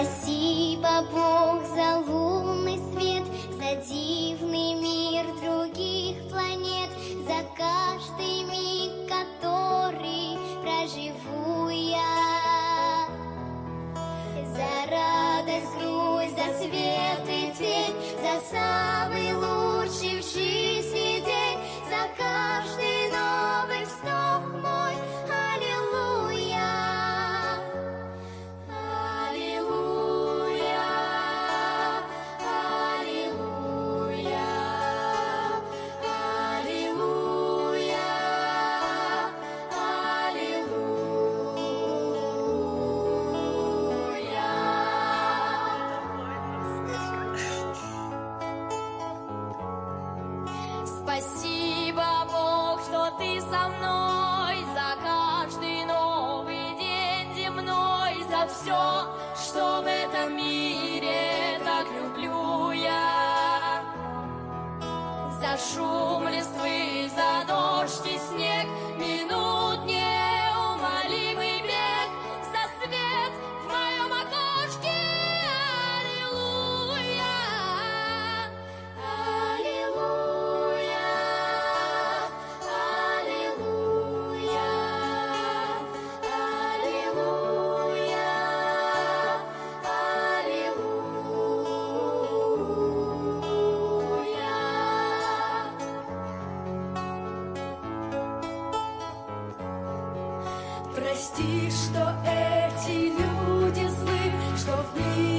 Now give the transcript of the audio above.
Спасибо, Бог, за ты со мной за каждый новый день земной, за все, что в этом мире так люблю я. За шум Прости, что эти люди злы, что в мире